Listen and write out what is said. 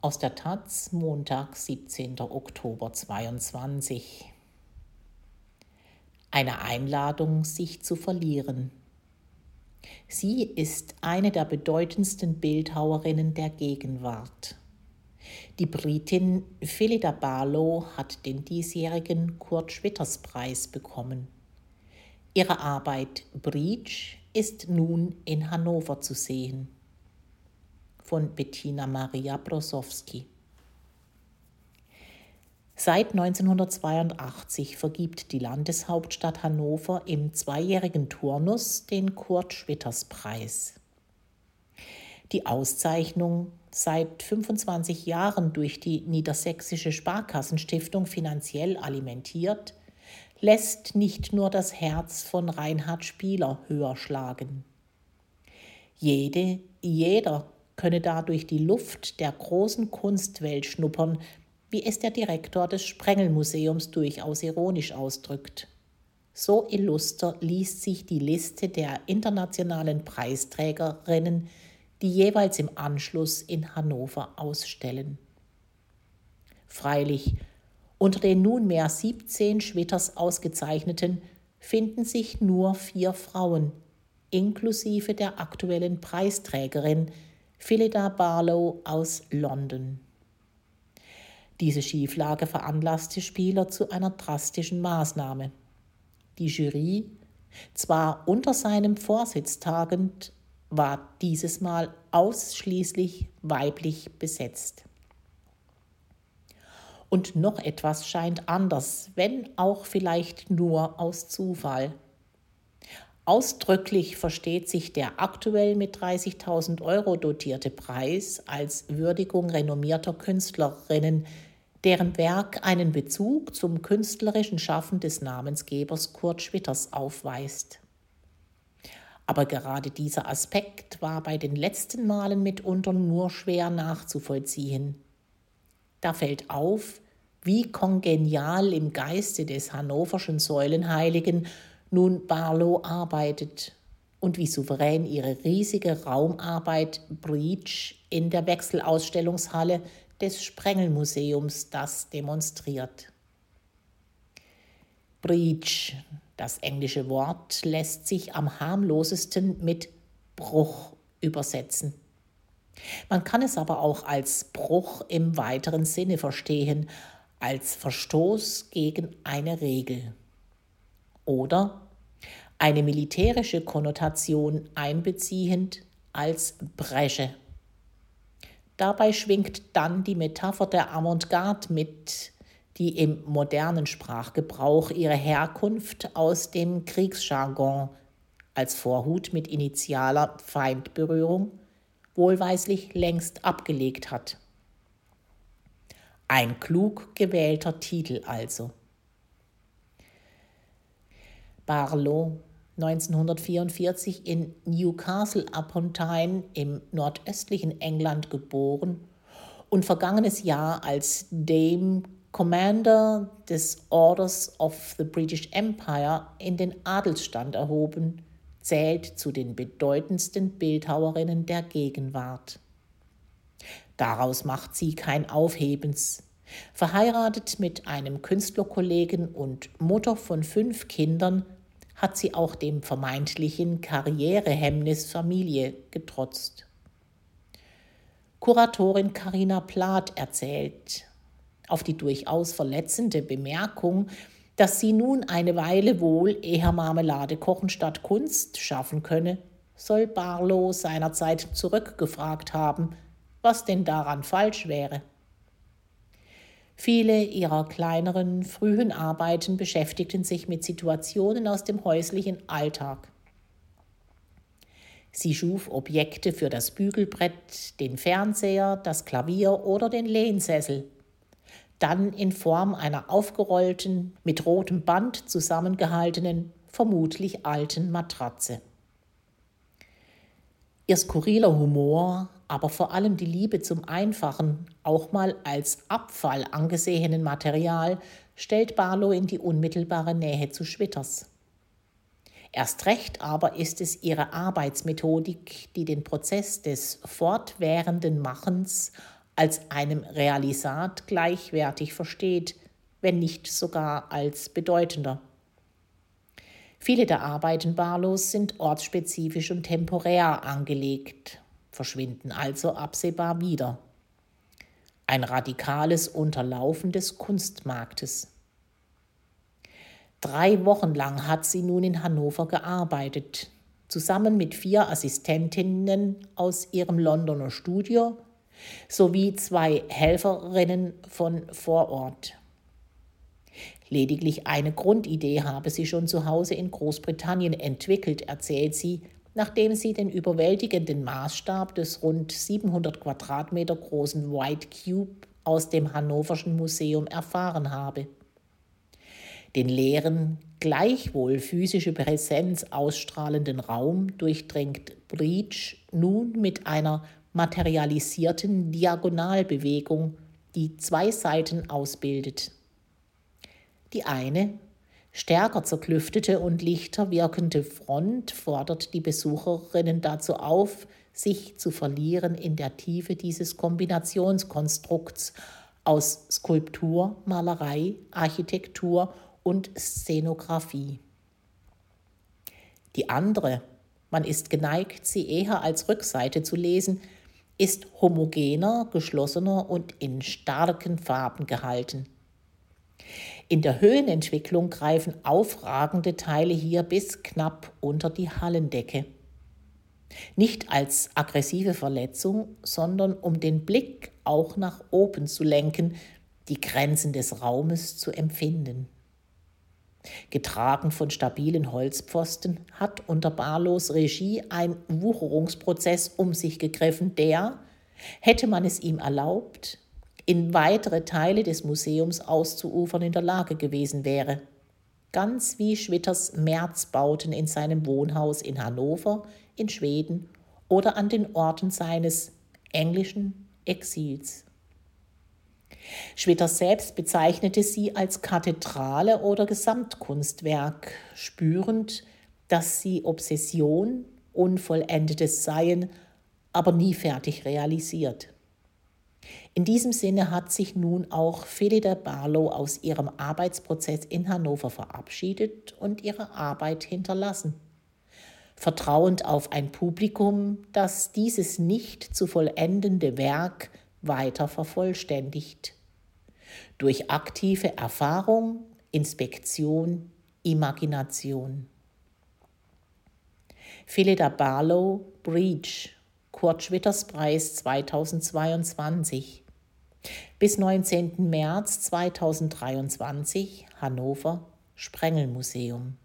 Aus der Taz, Montag, 17. Oktober 22. Eine Einladung, sich zu verlieren. Sie ist eine der bedeutendsten Bildhauerinnen der Gegenwart. Die Britin Philida Barlow hat den diesjährigen Kurt Schwitters Preis bekommen. Ihre Arbeit Breach ist nun in Hannover zu sehen von Bettina Maria Brosowski. Seit 1982 vergibt die Landeshauptstadt Hannover im zweijährigen Turnus den Kurt Schwitters Preis. Die Auszeichnung, seit 25 Jahren durch die Niedersächsische Sparkassenstiftung finanziell alimentiert, lässt nicht nur das Herz von Reinhard Spieler höher schlagen. Jede, jeder könne dadurch die Luft der großen Kunstwelt schnuppern, wie es der Direktor des Sprengelmuseums durchaus ironisch ausdrückt. So illuster liest sich die Liste der internationalen Preisträgerinnen, die jeweils im Anschluss in Hannover ausstellen. Freilich, unter den nunmehr 17 Schwitters Ausgezeichneten finden sich nur vier Frauen, inklusive der aktuellen Preisträgerin, Philida Barlow aus London. Diese Schieflage veranlasste Spieler zu einer drastischen Maßnahme. Die Jury, zwar unter seinem Vorsitz tagend, war dieses Mal ausschließlich weiblich besetzt. Und noch etwas scheint anders, wenn auch vielleicht nur aus Zufall. Ausdrücklich versteht sich der aktuell mit 30.000 Euro dotierte Preis als Würdigung renommierter Künstlerinnen, deren Werk einen Bezug zum künstlerischen Schaffen des Namensgebers Kurt Schwitters aufweist. Aber gerade dieser Aspekt war bei den letzten Malen mitunter nur schwer nachzuvollziehen. Da fällt auf, wie kongenial im Geiste des hannoverschen Säulenheiligen nun Barlow arbeitet und wie souverän ihre riesige Raumarbeit Breach in der Wechselausstellungshalle des Sprengelmuseums das demonstriert. Breach, das englische Wort, lässt sich am harmlosesten mit Bruch übersetzen. Man kann es aber auch als Bruch im weiteren Sinne verstehen, als Verstoß gegen eine Regel oder eine militärische Konnotation einbeziehend als Bresche. Dabei schwingt dann die Metapher der Avantgarde mit, die im modernen Sprachgebrauch ihre Herkunft aus dem Kriegsjargon als Vorhut mit initialer Feindberührung wohlweislich längst abgelegt hat. Ein klug gewählter Titel also. Barlow, 1944 in Newcastle upon Tyne im nordöstlichen England geboren und vergangenes Jahr als Dame Commander des Orders of the British Empire in den Adelsstand erhoben, zählt zu den bedeutendsten Bildhauerinnen der Gegenwart. Daraus macht sie kein Aufhebens. Verheiratet mit einem Künstlerkollegen und Mutter von fünf Kindern hat sie auch dem vermeintlichen Karrierehemmnis Familie getrotzt. Kuratorin Karina Plath erzählt, auf die durchaus verletzende Bemerkung, dass sie nun eine Weile wohl eher Marmelade kochen statt Kunst schaffen könne, soll Barlow seinerzeit zurückgefragt haben, was denn daran falsch wäre. Viele ihrer kleineren, frühen Arbeiten beschäftigten sich mit Situationen aus dem häuslichen Alltag. Sie schuf Objekte für das Bügelbrett, den Fernseher, das Klavier oder den Lehnsessel. Dann in Form einer aufgerollten, mit rotem Band zusammengehaltenen, vermutlich alten Matratze. Ihr skurriler Humor, aber vor allem die Liebe zum einfachen, auch mal als Abfall angesehenen Material stellt Barlow in die unmittelbare Nähe zu Schwitters. Erst recht aber ist es ihre Arbeitsmethodik, die den Prozess des fortwährenden Machens als einem Realisat gleichwertig versteht, wenn nicht sogar als bedeutender. Viele der Arbeiten Barlows sind ortsspezifisch und temporär angelegt, verschwinden also absehbar wieder. Ein radikales Unterlaufen des Kunstmarktes. Drei Wochen lang hat sie nun in Hannover gearbeitet, zusammen mit vier Assistentinnen aus ihrem Londoner Studio sowie zwei Helferinnen von vor Ort. Lediglich eine Grundidee habe sie schon zu Hause in Großbritannien entwickelt, erzählt sie, nachdem sie den überwältigenden Maßstab des rund 700 Quadratmeter großen White Cube aus dem Hannoverschen Museum erfahren habe. Den leeren, gleichwohl physische Präsenz ausstrahlenden Raum durchdringt Breach nun mit einer materialisierten Diagonalbewegung, die zwei Seiten ausbildet. Die eine, stärker zerklüftete und lichter wirkende Front fordert die Besucherinnen dazu auf, sich zu verlieren in der Tiefe dieses Kombinationskonstrukts aus Skulptur, Malerei, Architektur und Szenografie. Die andere, man ist geneigt, sie eher als Rückseite zu lesen, ist homogener, geschlossener und in starken Farben gehalten. In der Höhenentwicklung greifen aufragende Teile hier bis knapp unter die Hallendecke. Nicht als aggressive Verletzung, sondern um den Blick auch nach oben zu lenken, die Grenzen des Raumes zu empfinden. Getragen von stabilen Holzpfosten hat unter Barlows Regie ein Wucherungsprozess um sich gegriffen, der, hätte man es ihm erlaubt, in weitere Teile des Museums auszuufern in der Lage gewesen wäre. Ganz wie Schwitters Märzbauten in seinem Wohnhaus in Hannover, in Schweden oder an den Orten seines englischen Exils. Schwitter selbst bezeichnete sie als Kathedrale oder Gesamtkunstwerk, spürend, dass sie Obsession, unvollendetes Seien, aber nie fertig realisiert. In diesem Sinne hat sich nun auch Felida Barlow aus ihrem Arbeitsprozess in Hannover verabschiedet und ihre Arbeit hinterlassen. Vertrauend auf ein Publikum, das dieses nicht zu vollendende Werk weiter vervollständigt. Durch aktive Erfahrung, Inspektion, Imagination. Felida Barlow, Breach, Kurt Schwitters Preis 2022. Bis 19. März 2023 Hannover Sprengelmuseum.